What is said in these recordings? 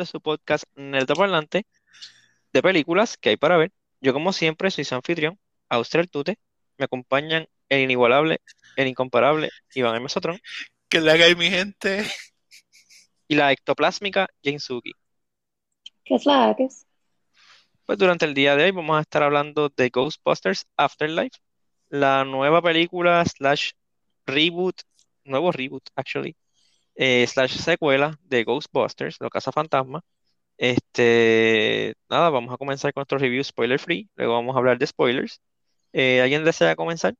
de su podcast Nerdo Parlante de películas que hay para ver. Yo, como siempre, soy su anfitrión, Austral Tute. Me acompañan el inigualable, el incomparable Iván M. Sotrón. Que le haga mi gente. Y la ectoplásmica Jane Suki. ¿Qué es la que es? Pues durante el día de hoy vamos a estar hablando de Ghostbusters Afterlife, la nueva película slash reboot, nuevo reboot, actually, eh, slash secuela de Ghostbusters, Lo Casa Fantasma. Este, nada, vamos a comenzar con nuestro review spoiler free, luego vamos a hablar de spoilers. Eh, ¿alguien desea comenzar?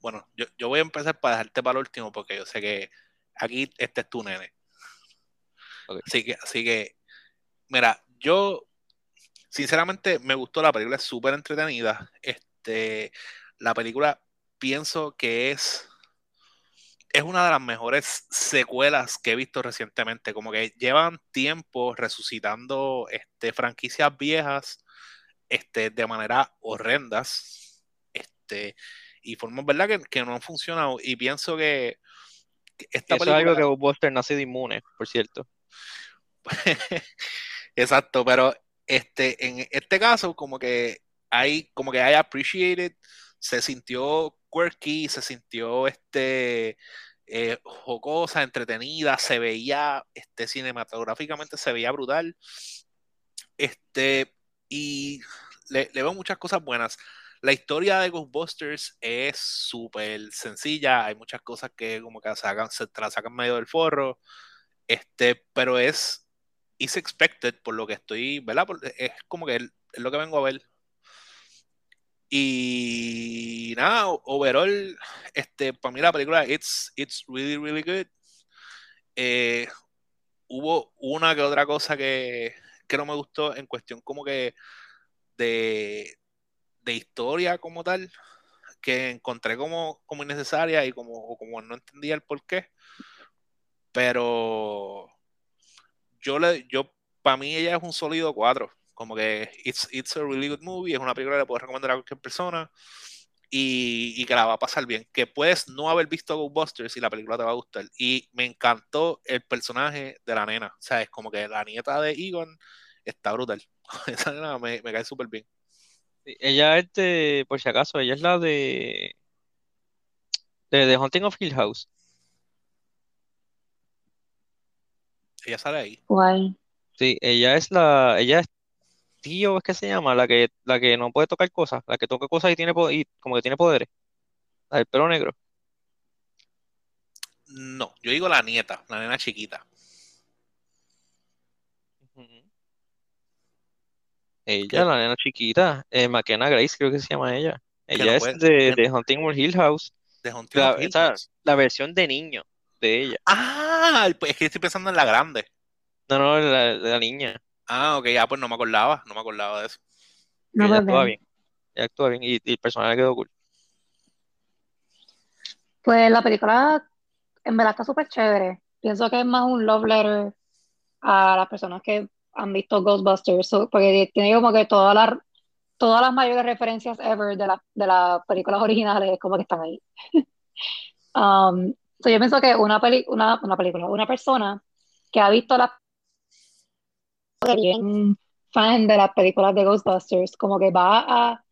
Bueno, yo, voy a empezar para dejarte para el último porque yo sé que aquí este es tu nene. Así que, así que, mira, yo sinceramente me gustó la película, es súper entretenida. Este, la película pienso que es es una de las mejores secuelas que he visto recientemente. Como que llevan tiempo resucitando este, franquicias viejas este, de manera horrendas. Este, y formas, ¿verdad? Que, no han funcionado. Y pienso que, esta Eso es algo que Buster no ha sido inmune, por cierto. Exacto, pero este, en este caso, como que hay, como que hay appreciated, se sintió quirky, se sintió este eh, jocosa, entretenida, se veía este, cinematográficamente, se veía brutal. Este, y le, veo muchas cosas buenas. La historia de Ghostbusters es súper sencilla, hay muchas cosas que como que sacan, se la sacan medio del forro, este, pero es expected por lo que estoy, ¿verdad? es como que es lo que vengo a ver y nada, overall, este, para mí la película, it's, it's really, really good. Eh, hubo una que otra cosa que, que, no me gustó en cuestión como que de, de historia como tal, que encontré como, como innecesaria y como, como no entendía el por qué. Pero yo le, yo, para mí ella es un sólido 4 como que it's, it's a really good movie, es una película que le puedo recomendar a cualquier persona y, y, que la va a pasar bien. Que puedes no haber visto Ghostbusters y la película te va a gustar. Y me encantó el personaje de la nena. O sea, es como que la nieta de Egon está brutal. Esa nena me, me cae súper bien. Ella es de, por si acaso, ella es la de de The Haunting of Hill House. Ella sale ahí. Guay. Sí, ella es la, ella es tío, es que se llama, la que, la que no puede tocar cosas, la que toca cosas y tiene y como que tiene poderes. La del pelo negro. No, yo digo la nieta, la nena chiquita. Ella, la nena chiquita, eh, McKenna Grace, creo que se llama ella. Ella es de, de Hunting Hill House. De Hunting la, Hill House. La versión de niño de ella. Ah, pues es que estoy pensando en la grande. No, no, la, la niña. Ah, ok, ya pues no me acordaba, no me acordaba de eso. No, ella actúa bien. Ella actúa bien y, el personaje quedó cool. Pues la película en verdad está súper chévere. Pienso que es más un love letter a las personas que han visto Ghostbusters, porque tiene como que todas las todas las mayores referencias ever de, la, de las películas originales como que están ahí. um, yo pienso que una, peli, una, una película, una persona que ha visto las bien fan de las películas de Ghostbusters, como que va a,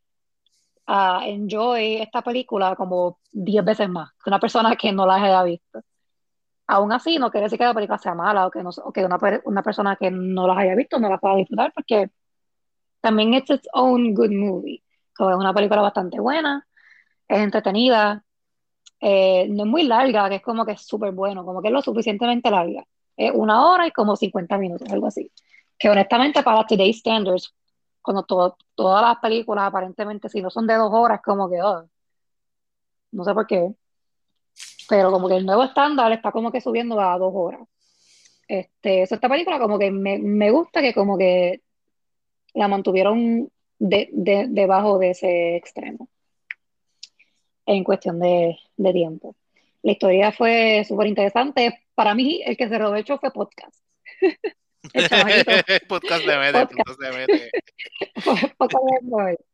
a enjoy esta película como 10 veces más que una persona que no la haya visto. Aún así, no quiere decir que la película sea mala o que, no, o que una, una persona que no la haya visto no la pueda disfrutar, porque también es its own good movie. Como es una película bastante buena, es entretenida, eh, no es muy larga, que es como que es súper bueno, como que es lo suficientemente larga. Es una hora y como 50 minutos, algo así que honestamente para today's standards, cuando todas las películas aparentemente si no son de dos horas, como que, oh, no sé por qué, pero como que el nuevo estándar está como que subiendo a dos horas. Este, esta película como que me, me, gusta que como que la mantuvieron de, de, debajo de ese extremo en cuestión de, de tiempo. La historia fue súper interesante. Para mí, el que se robó hecho fue podcast. podcast de Mete, podcast de Mete.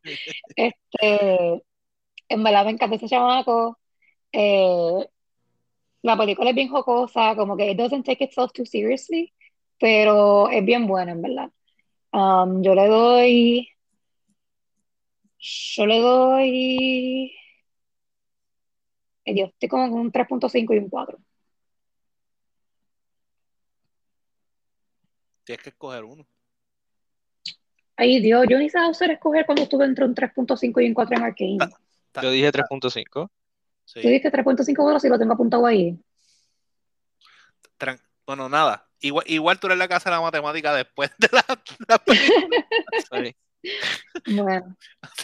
este, en verdad me encanta ese chamaco. Eh, La película es bien jocosa, como que it doesn't take itself too seriously, pero es bien buena, en verdad. Um, yo le doy. Yo le doy. Yo estoy como con un 3.5 y un 4. Tienes que escoger uno. Ay, Dios, yo ni sabía usar escoger cuando estuve entre un 3.5 y un 4 en Arcane. Yo dije 3.5. Sí. Tú dijiste 3.5 si lo tengo apuntado ahí. bueno, nada. Igual, igual, tú eres la casa de la matemática después de la,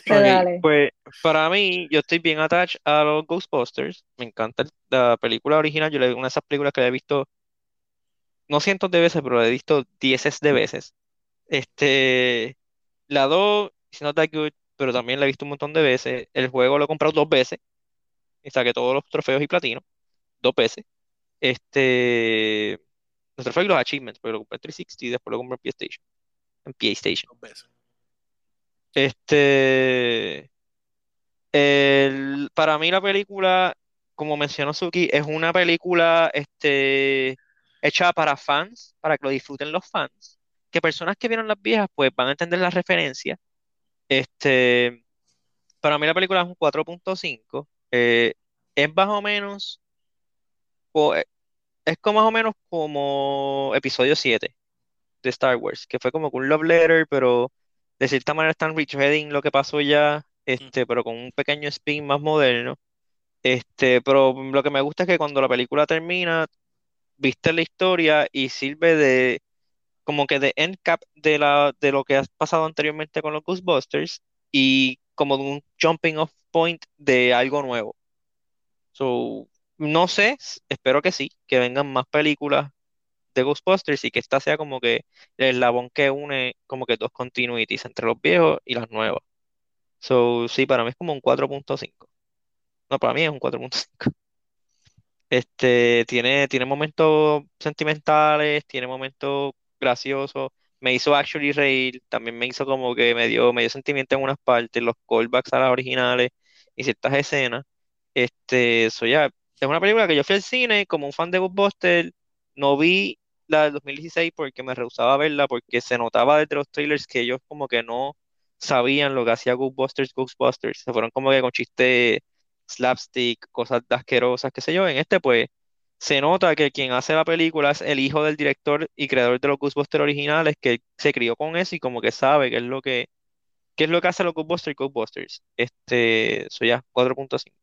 Bueno, pues para mí, yo estoy bien attached a los Ghostbusters. Me encanta la película original. Yo le una de esas películas que he visto, no cientos de veces, pero he visto dieces de veces. Este, la 2, it's not that good, pero también la he visto un montón de veces. El juego lo he comprado dos veces. Y saqué todos los trofeos y platino. Dos veces. Este. Los trofeos y los achievements, porque lo compré en 360 y después lo compré en PlayStation. En PlayStation. Dos veces. Este. El, para mí la película, como mencionó Suki, es una película este, hecha para fans, para que lo disfruten los fans. Que personas que vieron las viejas, pues van a entender la referencia. Este, para mí la película es un 4.5. Eh, es más o menos, eh, es como más o menos como episodio 7 de Star Wars, que fue como un love letter, pero de cierta manera están retreading lo que pasó ya, este, pero con un pequeño spin más moderno. Este, pero lo que me gusta es que cuando la película termina, viste la historia y sirve de como que de end cap de la de lo que ha pasado anteriormente con los Ghostbusters y como de un jumping off point de algo nuevo. So, no sé, espero que sí, que vengan más películas de Ghostbusters y que esta sea como que el eslabón que une como que dos continuities entre los viejos y las nuevas. So, sí, para mí es como un 4.5. No, para mí es un 4.5. Este, tiene, tiene momentos sentimentales, tiene momentos graciosos. Me hizo actually reír, también me hizo como que me dio, me sentimiento en unas partes, los callbacks a las originales y ciertas escenas. Este, eso ya, es una película que yo fui al cine como un fan de Ghostbusters, no vi la del 2016 porque me rehusaba a verla, porque se notaba desde los trailers que ellos como que no sabían lo que hacía Ghostbusters, Ghostbusters, se fueron como que con chistes slapstick, cosas asquerosas, qué sé yo. En este, pues, se nota que quien hace la película es el hijo del director y creador de los Ghostbusters originales, que se crió con eso y como que sabe qué es lo que, qué es lo que hace los Ghostbusters Ghostbusters. Este, eso ya, 4.5.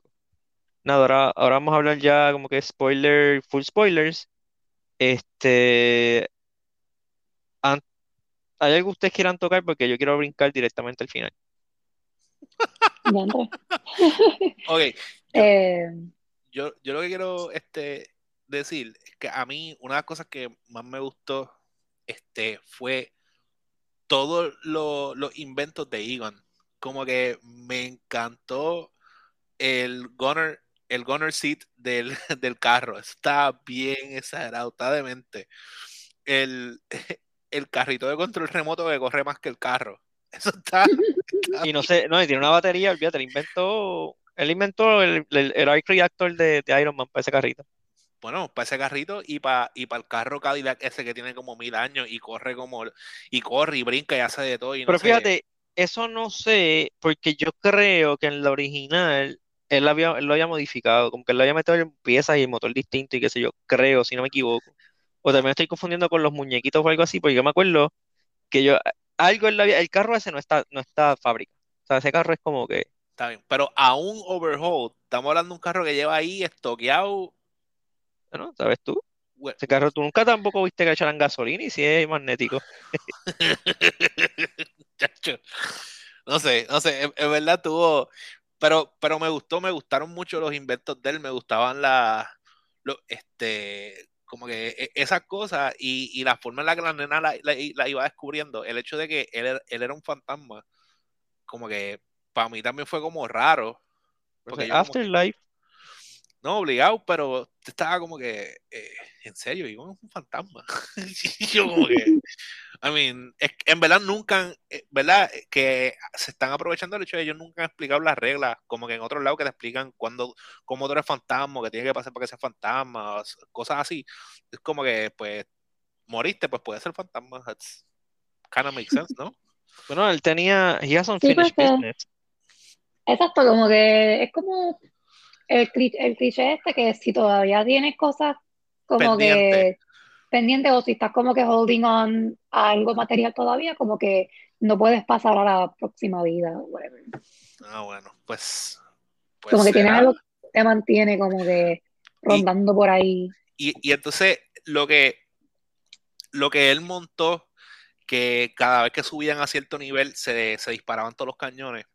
Nada, ahora, ahora vamos a hablar ya como que spoiler, full spoilers. Este, ¿hay algo que ustedes quieran tocar? Porque yo quiero brincar directamente al final. ok. Eh, yo, yo, lo que quiero este, decir es que a mí una de las cosas que más me gustó este, fue todos los inventos de Egon. Como que me encantó el Gunner el gunner seat del, del carro. Está bien exagerado, está demente. El, el carrito de control remoto que corre más que el carro. Eso está. Y no sé, no, y tiene una batería, olvídate, él inventó, él inventó el, el, el reactor de, de, Iron Man para ese carrito. Bueno, para ese carrito y para y para el carro Cadillac ese que tiene como mil años y corre como y corre y brinca y hace de todo. Pero fíjate, eso no sé, porque yo creo que en la original él, había, lo había modificado, como que él lo había metido en piezas y el motor distinto y qué sé yo, creo, si no me equivoco. O también estoy confundiendo con los muñequitos o algo así, porque yo me acuerdo que yo, algo en la el carro ese no está, no está fábrica. O sea, ese carro es como que. Está bien, pero a un overhaul, estamos hablando de un carro que lleva ahí estoqueado. Bueno, ¿sabes tú? Ese carro tú nunca tampoco viste que echaran gasolina y si es magnético. no sé, no sé, en, verdad tuvo, pero, pero me gustó, me gustaron mucho los inventos de él, me gustaban las, este, como que e, esas cosas y, la forma en la que la nena la, iba descubriendo, el hecho de que él, era un fantasma, como que para mí también fue como raro. Porque Afterlife. No obligado, pero estaba como que, eh, en serio, y es un fantasma. y yo como que, I mean, es, en verdad nunca, eh, ¿verdad? Que se están aprovechando el hecho de ellos nunca han explicado las reglas, como que en otros lados que te explican cuando, cómo tú eres fantasma, que tiene que pasar para que seas fantasma, cosas así. Es como que, pues, moriste, pues puede ser fantasma. That's kind of makes sense, ¿no? Bueno, él tenía, he has Sí, unfinished pues, eh, business. Exacto, como que es como el, cli- el cliché este que si todavía tienes cosas como Pendiente. que pendientes o si estás como que holding on a algo material todavía, como que no puedes pasar a la próxima vida o whatever. Ah, bueno, pues, pues Como que tienes será. algo que te mantiene como que rondando por ahí. Y, y entonces lo que, lo que él montó, que cada vez que subían a cierto nivel se, se disparaban todos los cañones,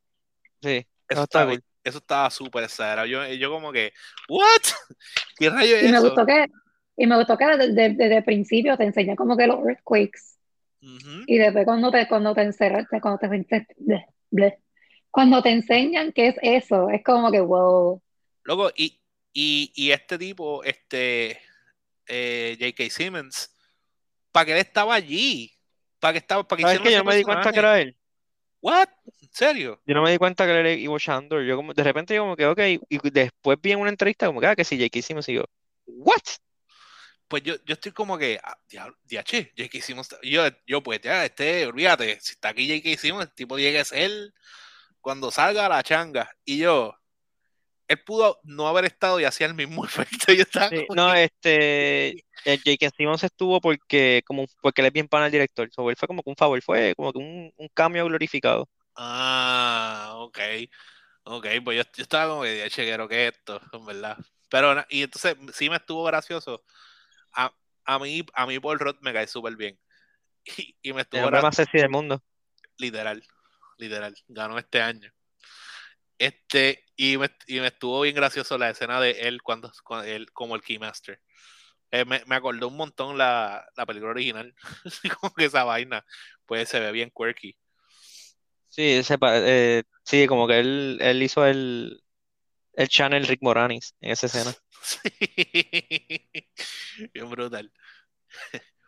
Sí, eso eso está estaba, cool. Eso estaba súper exagerado. Yo, yo como que, ¿what? ¿Qué rayo es Y me eso? gustó que, y me gustó que desde, el principio te enseña como que los earthquakes y después cuando te, cuando te encerras, cuando te, te- bleh, bleh. cuando te enseñan qué es eso, es como que wow. Loco, y, y, y este tipo, este eh, J.K. Simmons, ¿para qué él estaba allí? ¿Para qué estaba? ¿Para qué ¿Sabes hicieron que yo me di cuenta que era él? ¿What? ¿En serio? Yo no me di cuenta que era Ivo Shandor. Yo como, de repente yo como que, ok, y después vi en una entrevista como que, ah, que sí, J.K. Simmons y yo, ¿what? Pues yo, yo estoy como que, ah, diache, J.K. Simmons, yo, yo pues ya, este, olvídate, si está aquí J.K. Simmons, el tipo tiene que ser cuando salga a la changa. Y yo, él pudo no haber estado y hacía el mismo efecto. Yo estaba Sí, no, que, este, el J.K. Simmons estuvo porque, como, porque él es bien pana del director. So, él fue como que un favor, fue como que un, un cambio glorificado. ah, ok, ok, pues yo, yo estaba como que, diache, quiero que esto, en verdad. Pero, y entonces sí me estuvo gracioso. A, a mí, a mí Paul Rudd me cae súper bien. Y, y me El estuvo gra- más sexy del mundo. literal, literal, ganó este año. Este, y me, y me estuvo bien gracioso la escena de él cuando, cuando él como el Keymaster. Eh, me, me acordó un montón la, la película original. como que esa vaina, pues se ve bien quirky. Sí, ese pa- eh, sí, como que él, él hizo el, el channel Rick Moranis en esa escena. Sí. Bien brutal.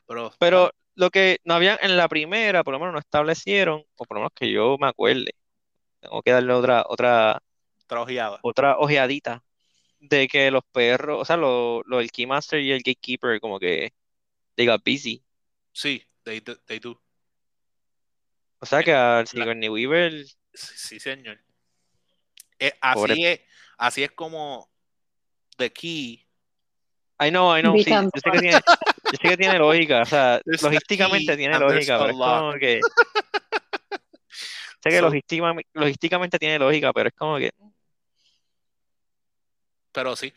Pero, Pero lo que no había en la primera, por lo menos no establecieron, o por lo menos que yo me acuerde, tengo que darle otra, otra, trabajeaba. otra ojeadita, de que los perros, o sea, lo, lo del Keymaster y el Gatekeeper, como que they got busy. Sí, they do. They do. O sea que al Sigourney Weaver, Sí, sí, señor. Eh, así, Pobre- es, así es como The Key. I know, I know, sí, yo sé que tiene, yo sé que tiene lógica, o sea, There's logísticamente tiene lógica, a pero es como que sé que So- logística- logísticamente tiene lógica, pero es como que Pero sí,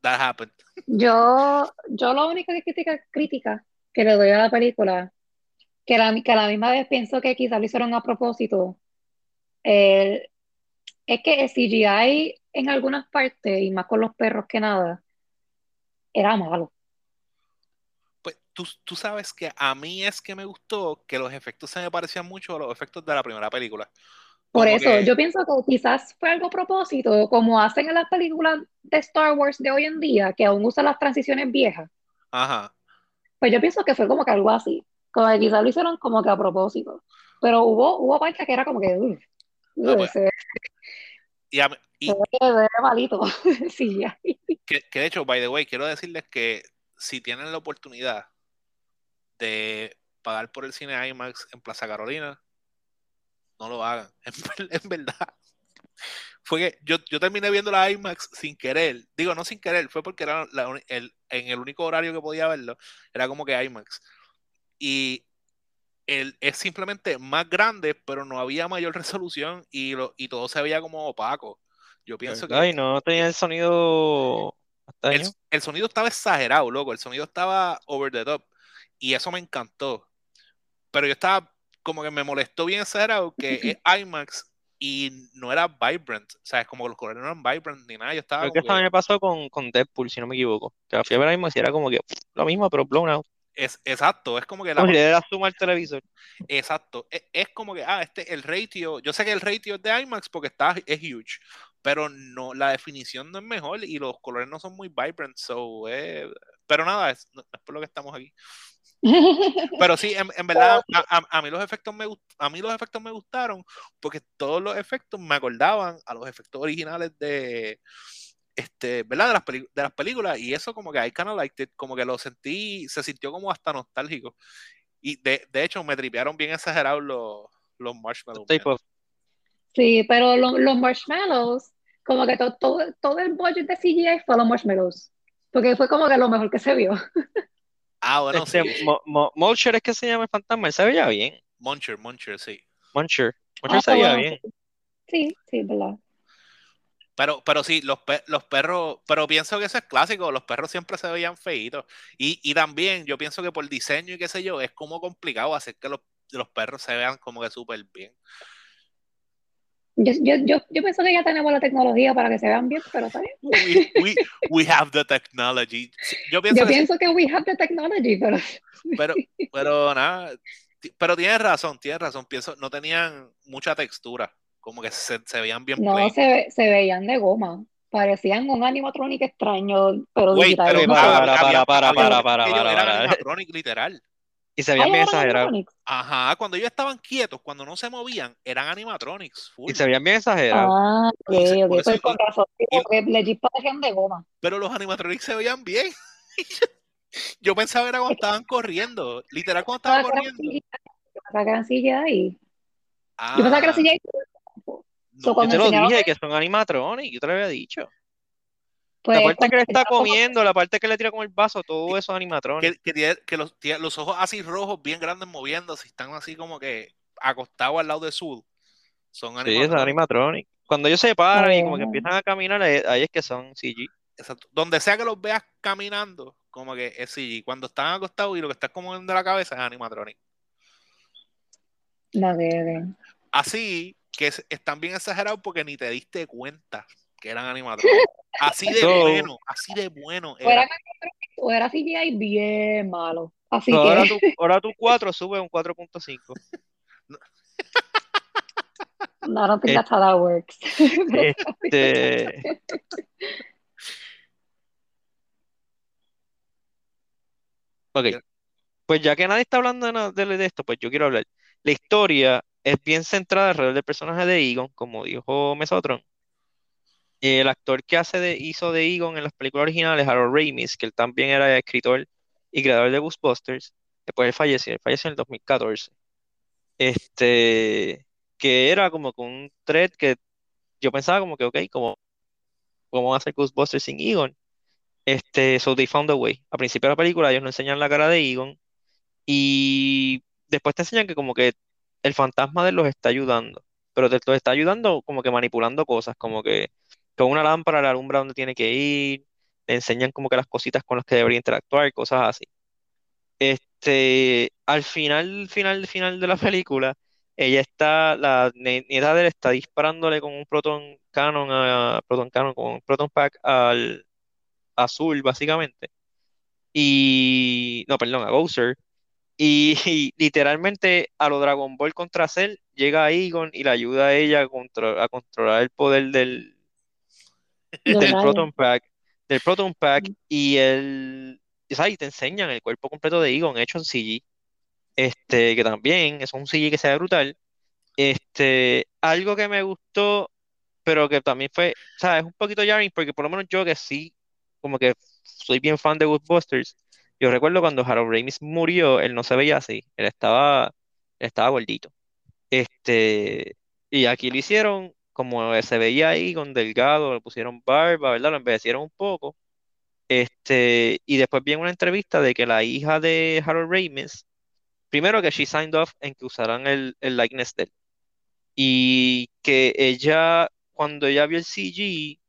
that happened. Yo, yo lo único que crítica, crítica que le doy a la película, que, la, que a la misma vez pienso que quizás lo hicieron a propósito, eh, es que el CGI en algunas partes, y más con los perros que nada, era malo. Tú, tú sabes que a mí es que me gustó que los efectos se me parecían mucho a los efectos de la primera película. Por Como eso, que- yo pienso que quizás fue algo a propósito, como hacen en las películas de Star Wars de hoy en día, que aún usan las transiciones viejas. Ajá. Pues yo pienso que fue como que algo así, como que quizás lo hicieron como que a propósito. Pero hubo, hubo partes que era como que, uff, Ah, pues, Y, a mí- y malito. Sí, ya. que, que de hecho, by the way, quiero decirles que si tienen la oportunidad de pagar por el cine IMAX en Plaza Carolina, no lo hagan. En, ver- en verdad. Fue que yo, yo terminé viendo la IMAX sin querer. Digo, no sin querer, fue porque era la el, en el único horario que podía verlo, era como que IMAX. Y el, es simplemente más grande, pero no había mayor resolución y, lo, y todo se veía como opaco. Yo pienso que ay, no tenía el sonido el sonido estaba exagerado, loco. El sonido estaba over the top. Y eso me encantó. Pero yo estaba como que me molestó bien exagerado que es IMAX y no era vibrant. O sea, es como que los colores no eran vibrant ni nada. Yo estaba Creo que eso que- me pasó con, con Deadpool, si no me equivoco. Que la fui a ver ahí y era como que lo mismo, pero blown out. es, exacto, es como que la le diera zoom al televisor. Exacto. Es, es como que, ah, este, el ratio, yo sé que el ratio es de IMAX porque está, es huge, pero no, la definición no es mejor y los colores no son muy vibrant, so, eh, pero nada, es, no, es por lo que estamos aquí. Pero sí, en, verdad, a, mí los efectos me a mí los efectos me gustaron porque todos los efectos me acordaban a los efectos originales de este, ¿verdad? De las, de las películas y eso como que I kind of liked it, como que lo sentí, se sintió como hasta nostálgico. Y de, de hecho me tripearon bien exagerados los, los marshmallows. Sí, pero los marshmallows, como que todo, todo, el budget de CGI fue los marshmallows, porque fue como que lo mejor que se vio. Ah, bueno, este, sí. Mulcher es que se llama el fantasma, él se veía bien. Muncher, Muncher, sí. Muncher, Muncher se veía bien. Sí, sí, verdad. Pero, pero sí, los, los perros, pero pienso que eso es clásico, los perros siempre se veían feitos. Y, y también yo pienso que por diseño y qué sé yo, es como complicado hacer que los, los perros se vean como que súper bien. Yo, yo, yo, yo, pienso que ya tenemos la tecnología para que se vean bien, pero está bien. We, we, we have the technology. Yo pienso, yo que, pienso que we have the technology, pero... Pero, pero nada, pero tienes razón, tienes razón. Pienso, no tenían mucha textura, como que se, se veían bien No, se, se, veían de goma. Parecían un animatronic extraño, pero Wait, digital. Pero para, para, para, para, para, para, Ellos para, eran animatronic literal. Y se veían bien exagerados. Ajá, cuando ellos estaban quietos, cuando no se movían, eran animatronics. Full. Y se veían bien exagerados. Ah, ok, ok, pues con razón. Porque legit parecían de goma. Pero los animatronics se veían bien. Yo pensaba era cuando estaban corriendo. Literal, cuando estaban corriendo. Yo pensaba que eran CGI. Ah, Yo pensaba que eran CGI. No, yo te lo dije, que son animatronics. Yo te lo había dicho. Pues, la parte que le está comiendo, la parte que le tira con el vaso, todo eso es animatronic. Que, que, que los, los, ojos así rojos, bien grandes, moviéndose, están así como que acostados al lado de Sud. Son animatronic. Sí, es animatronic. Cuando ellos se paran y como que empiezan a caminar, ahí es que son CG. Exacto. Donde sea que los veas caminando, como que es CG. Cuando están acostados y lo que está como de la cabeza es animatronic. La de... Así que están bien exagerados porque ni te diste cuenta que eran animatronics. Así de bueno, así de bueno. Era. O era CGI bien malo. Así no, que... ahora, tu, ahora tu 4 sube un 4.5. No, I don't think that's how that works. Este... ok. Pues ya que nadie está hablando de, de, esto, pues yo quiero hablar. La historia es bien centrada alrededor del personaje de Egon, como dijo Mesotron el actor que hace de, hizo de Egon en las películas originales, Harold Ramis, que él también era escritor y creador de Ghostbusters, después él falleció, él falleció en el 2014. Este, que era como con un thread que yo pensaba como que, ok, como, ¿cómo van a hacer Ghostbusters sin Egon? Este, so they found a way. A principio de la película ellos no enseñan la cara de Egon y después te enseñan que como que el fantasma de los está ayudando, pero te los está ayudando como que manipulando cosas, como que con una lámpara le alumbra donde tiene que ir, le enseñan como que las cositas con las que debería interactuar, cosas así. Este, al final, final, final de la película, ella está, la nieta de él está disparándole con un proton cannon, a, proton cannon, con un proton pack al azul, básicamente. Y, no, perdón, a Bowser. Y, y, literalmente a lo Dragon Ball contra Cell llega Egon y le ayuda a ella a controlar el poder del, del Proton Pack, del Proton Pack y el y te enseñan el cuerpo completo de Egon hecho en CG. Este, que también es un CG que se ve brutal. Este, algo que me gustó, pero que también fue, o sea, es un poquito jarring porque por lo menos yo que sí, como que soy bien fan de Ghostbusters. Yo recuerdo cuando Harold Ramis murió, él no se veía así, él estaba, él estaba gordito. Este, y aquí lo hicieron como se veía ahí con delgado, le pusieron barba, ¿verdad? Lo envejecieron un poco. Este, y después vi una entrevista de que la hija de Harold Ramis, primero que she signed off en que usaran el, el likeness de él. Y que ella, cuando ella vio el CG,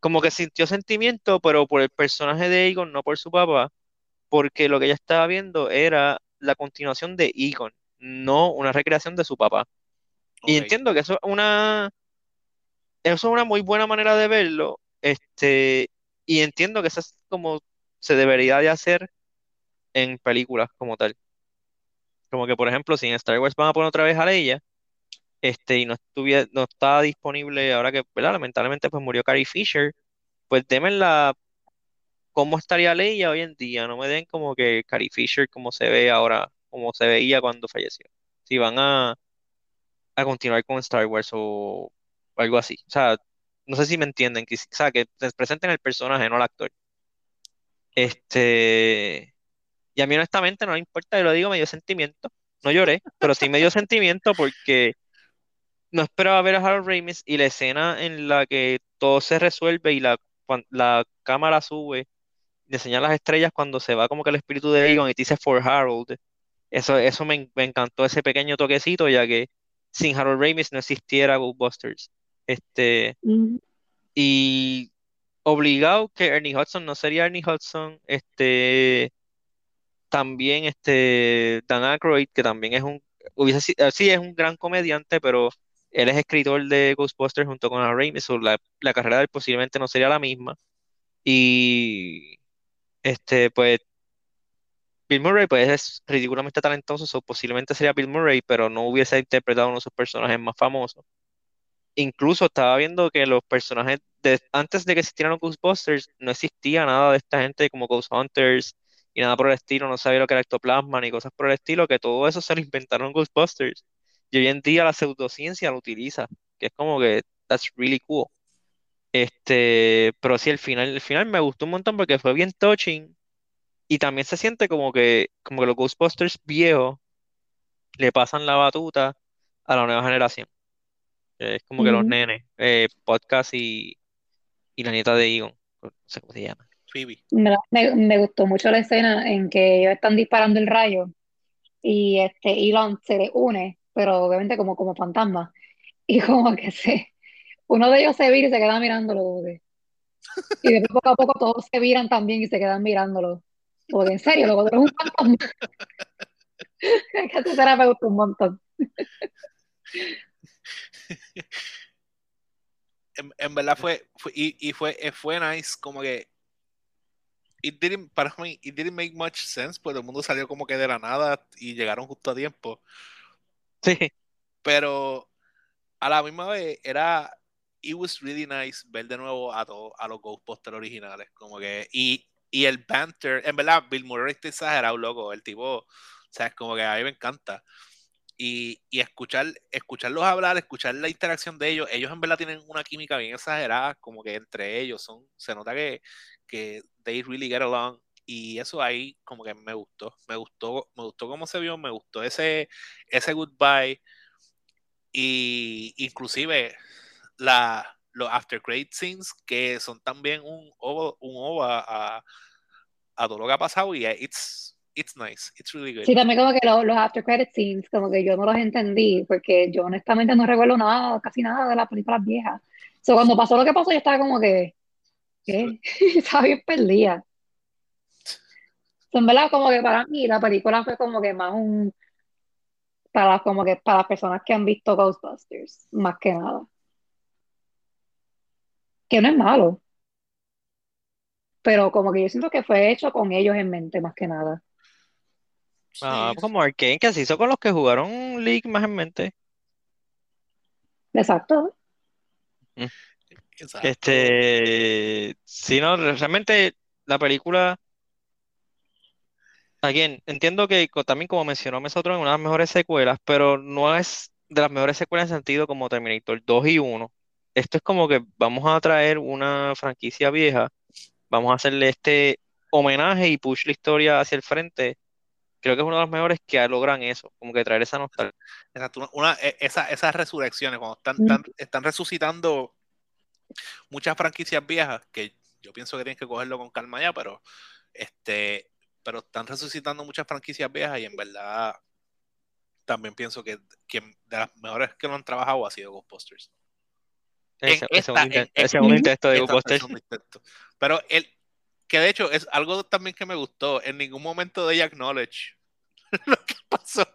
como que sintió sentimiento, pero por el personaje de Egon, no por su papá, porque lo que ella estaba viendo era la continuación de Egon, no una recreación de su papá. Y entiendo que eso es una, eso es una muy buena manera de verlo, este, y entiendo que eso es como se debería de hacer en películas como tal. Como que, por ejemplo, si en Star Wars van a poner otra vez a Leia, este, y no estuviera, no estaba disponible ahora que, ¿verdad? Lamentablemente pues murió Carrie Fisher, pues la cómo estaría Leia hoy en día, no me den como que Carrie Fisher como se ve ahora, como se veía cuando falleció. Si van a, a continuar con Star Wars o algo así. O sea, no sé si me entienden, que, o sea, que te presenten el personaje, no el actor. Este, y a mí honestamente no me importa, yo lo digo, me dio sentimiento. No lloré, pero sí me dio sentimiento porque no esperaba ver a Harold Ramis y la escena en la que todo se resuelve y la, la cámara sube y enseña las estrellas cuando se va como que el espíritu de Egon y te dice For Harold. Eso, eso me, me encantó ese pequeño toquecito, ya que sin Harold Ramis no existiera Ghostbusters. Este, Mm, y obligado que Ernie Hudson no sería Ernie Hudson. Este, también este Dan Aykroyd, que también es un, hubiese, sí es un gran comediante, pero él es escritor de Ghostbusters junto con Harold Ramis, so la, la carrera de él posiblemente no sería la misma. Y este, pues Bill Murray pues es ridículamente talentoso, so posiblemente sería Bill Murray, pero no hubiese interpretado uno de sus personajes más famosos. Incluso estaba viendo que los personajes de, antes de que existieran los Ghostbusters, no existía nada de esta gente como Ghost Hunters y nada por el estilo, no sabía lo que era ectoplasma ni cosas por el estilo, que todo eso se lo inventaron Ghostbusters. Y hoy en día la pseudociencia lo utiliza, que es como que that's really cool. Este, pero sí, el final, el final me gustó un montón porque fue bien touching y también se siente como que, como que los Ghostbusters viejos le pasan la batuta a la nueva generación. Es como que los nenes, eh, podcast y, y la nieta de Egon, no sé cómo se llama. Phoebe. Me, me- me gustó mucho la escena en que ellos están disparando el rayo y este Elon se le une, pero obviamente como, como fantasma. Y como que se, uno de ellos se vira y se queda mirándolo. como que- y después poco a poco todos se viran también y se quedan mirándolo. Como que en serio, luego tú eres un esa escena me gustó un montón. En, en verdad fue, fue- y, y fue, eh, fue nice, como que it didn't, para mí, it didn't make much sense, pues el mundo salió como que de la nada y llegaron justo a tiempo. Sí, Pero a la misma vez era, it was really nice ver de nuevo a, to- a los Ghostbusters originales, como que, y, y el banter, en verdad, Bill Murray está exagerado, loco, el tipo, o sea, es como que a mí me encanta. Y, y escuchar, escucharlos hablar, escuchar la interacción de ellos, ellos en verdad tienen una química bien exagerada, como que entre ellos son, se nota que, que they really get along. Y eso ahí como que me gustó, me gustó, me gustó cómo se vio, me gustó ese, ese goodbye y inclusive la, los after credit scenes que son también un ova, un ova a, a todo lo que ha pasado y it's, it's nice, it's really good. Sí, también como que los, los after credit scenes, como que yo no los entendí, porque yo honestamente no recuerdo nada, casi nada de las películas viejas. So, cuando pasó lo que pasó, yo estaba como que, ¿qué? Estaba bien perdida. En verdad, como que para mí la película fue como que más un, para como que para las personas que han visto Ghostbusters, más que nada. Que no es malo, pero como que yo siento que fue hecho con ellos en mente, más que nada. ah, Sí, como Arkane, que se hizo con los que jugaron League más en mente. Exacto. exacto. Este, sí, no, realmente la película, again, entiendo que también como mencionó Mesotro, es una de las mejores secuelas, pero no es de las mejores secuelas en sentido como Terminator 2 y 1. Esto es como que vamos a traer una franquicia vieja, vamos a hacerle este homenaje y push la historia hacia el frente. Creo que es uno de los mejores que logran eso, como que traer esa nostalgia. Exacto, una, una- e- esa, esas resurrecciones, cuando están, Mm. están, están resucitando muchas franquicias viejas, que yo pienso que tienen que cogerlo con calma ya, pero este, pero están resucitando muchas franquicias viejas y en verdad también pienso que, que de las mejores que lo han trabajado ha sido Ghostbusters. En Ese, ese esta, segundo en, en Ujú. intento de intento. Pero el que de hecho es algo también que me gustó, en ningún momento de ella acknowledge lo que pasó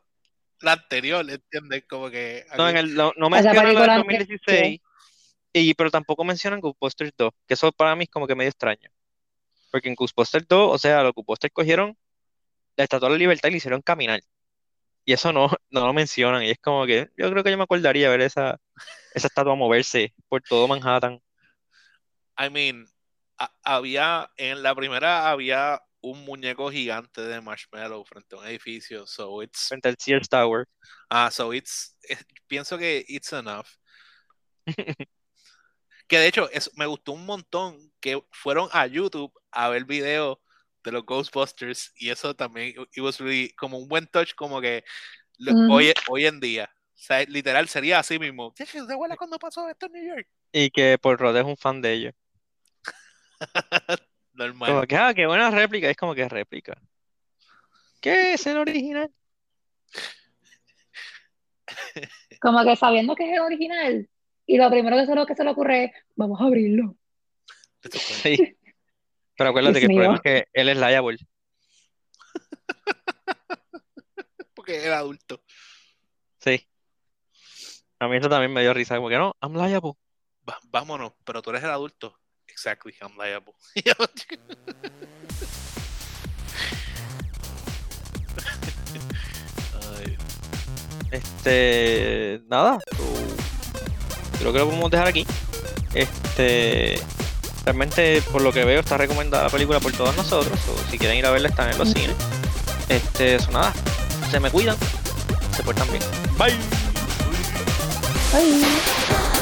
la anterior, ¿entiendes? Como que No, en el, no, no mencionan la del película no 2016, y, pero tampoco mencionan Ghostbusters 2, que eso para mí es como que medio extraño. Porque en Ghostbusters 2, o sea, los Ghostbusters cogieron la Estatua de la Libertad y le hicieron caminar. Y eso no, no lo mencionan. Y es como que yo creo que yo me acordaría ver esa, esa estatua moverse por todo Manhattan. I mean, había, en la primera había un muñeco gigante de marshmallow frente a un edificio, so it's... Frente al Sears Tower. Ah, so it's... pienso que it's enough. que de hecho, es, me gustó un montón que fueron a YouTube a ver videos de los Ghostbusters y eso también, it was really, como un buen touch como que hoy, hoy en día. O sea, literal sería así mismo. ¿Se acuerda cuando pasó esto en New York? Y que por Rod es un fan de ellos. Normal. Como que, ah, qué buena réplica. Es como que réplica. ¿Qué es el original? Como que sabiendo que es el original. Y lo primero que se, lo, que se le ocurre es, vamos a abrirlo. Sí. Pero acuérdate que el problema es que él es liable. Porque es adulto. Sí. A mí eso también me dio risa, como que no, I'm liable. vámonos, pero tú eres el adulto. Exactly, I'm liable. Este, nada, creo que lo podemos dejar aquí. Este, realmente por lo que veo está recomendada la película por todos nosotros. O si quieren ir a verla están en los cines. Este, eso nada, se me cuidan, se portan bien. Bye. Bye.